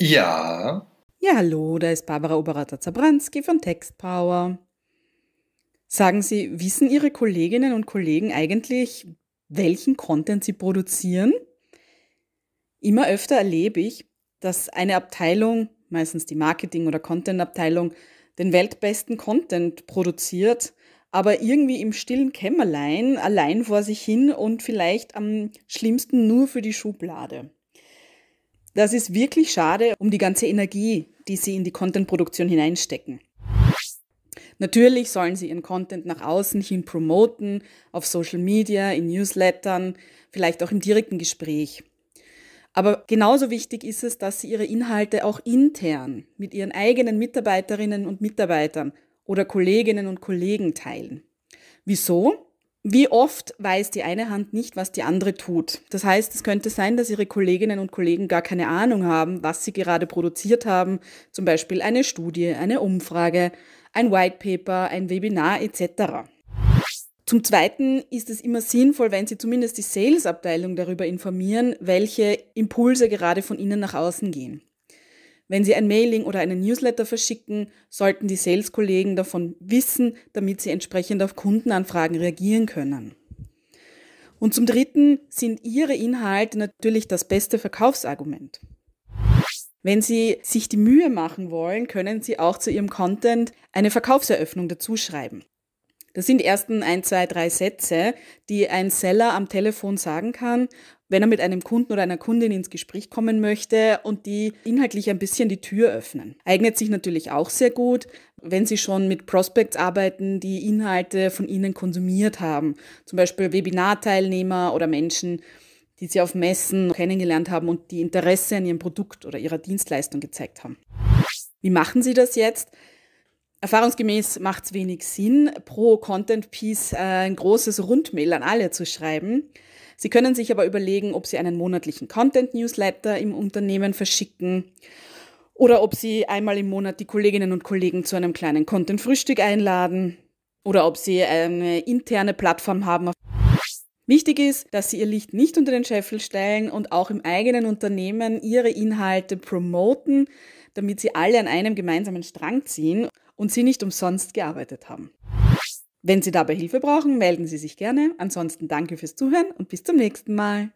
Ja. Ja, hallo, da ist Barbara Oberata-Zabranski von Textpower. Sagen Sie, wissen Ihre Kolleginnen und Kollegen eigentlich, welchen Content sie produzieren? Immer öfter erlebe ich, dass eine Abteilung, meistens die Marketing- oder Content-Abteilung, den weltbesten Content produziert, aber irgendwie im stillen Kämmerlein, allein vor sich hin und vielleicht am schlimmsten nur für die Schublade. Das ist wirklich schade um die ganze Energie, die sie in die Content-Produktion hineinstecken. Natürlich sollen sie ihren Content nach außen hin promoten, auf Social Media, in Newslettern, vielleicht auch im direkten Gespräch. Aber genauso wichtig ist es, dass sie ihre Inhalte auch intern mit ihren eigenen Mitarbeiterinnen und Mitarbeitern oder Kolleginnen und Kollegen teilen. Wieso? Wie oft weiß die eine Hand nicht, was die andere tut. Das heißt, es könnte sein, dass ihre Kolleginnen und Kollegen gar keine Ahnung haben, was sie gerade produziert haben, zum Beispiel eine Studie, eine Umfrage, ein White Paper, ein Webinar etc. Zum Zweiten ist es immer sinnvoll, wenn Sie zumindest die Sales-Abteilung darüber informieren, welche Impulse gerade von Ihnen nach außen gehen. Wenn Sie ein Mailing oder einen Newsletter verschicken, sollten die Sales-Kollegen davon wissen, damit sie entsprechend auf Kundenanfragen reagieren können. Und zum Dritten sind Ihre Inhalte natürlich das beste Verkaufsargument. Wenn Sie sich die Mühe machen wollen, können Sie auch zu Ihrem Content eine Verkaufseröffnung dazuschreiben. Das sind die ersten ein, zwei, drei Sätze, die ein Seller am Telefon sagen kann, wenn er mit einem Kunden oder einer Kundin ins Gespräch kommen möchte und die inhaltlich ein bisschen die Tür öffnen. Eignet sich natürlich auch sehr gut, wenn Sie schon mit Prospects arbeiten, die Inhalte von Ihnen konsumiert haben. Zum Beispiel Webinarteilnehmer oder Menschen, die Sie auf Messen kennengelernt haben und die Interesse an Ihrem Produkt oder Ihrer Dienstleistung gezeigt haben. Wie machen Sie das jetzt? Erfahrungsgemäß macht es wenig Sinn, pro Content Piece äh, ein großes Rundmail an alle zu schreiben. Sie können sich aber überlegen, ob Sie einen monatlichen Content Newsletter im Unternehmen verschicken oder ob Sie einmal im Monat die Kolleginnen und Kollegen zu einem kleinen Content Frühstück einladen oder ob Sie eine interne Plattform haben. Wichtig ist, dass Sie Ihr Licht nicht unter den Scheffel stellen und auch im eigenen Unternehmen Ihre Inhalte promoten, damit Sie alle an einem gemeinsamen Strang ziehen und Sie nicht umsonst gearbeitet haben. Wenn Sie dabei Hilfe brauchen, melden Sie sich gerne. Ansonsten danke fürs Zuhören und bis zum nächsten Mal.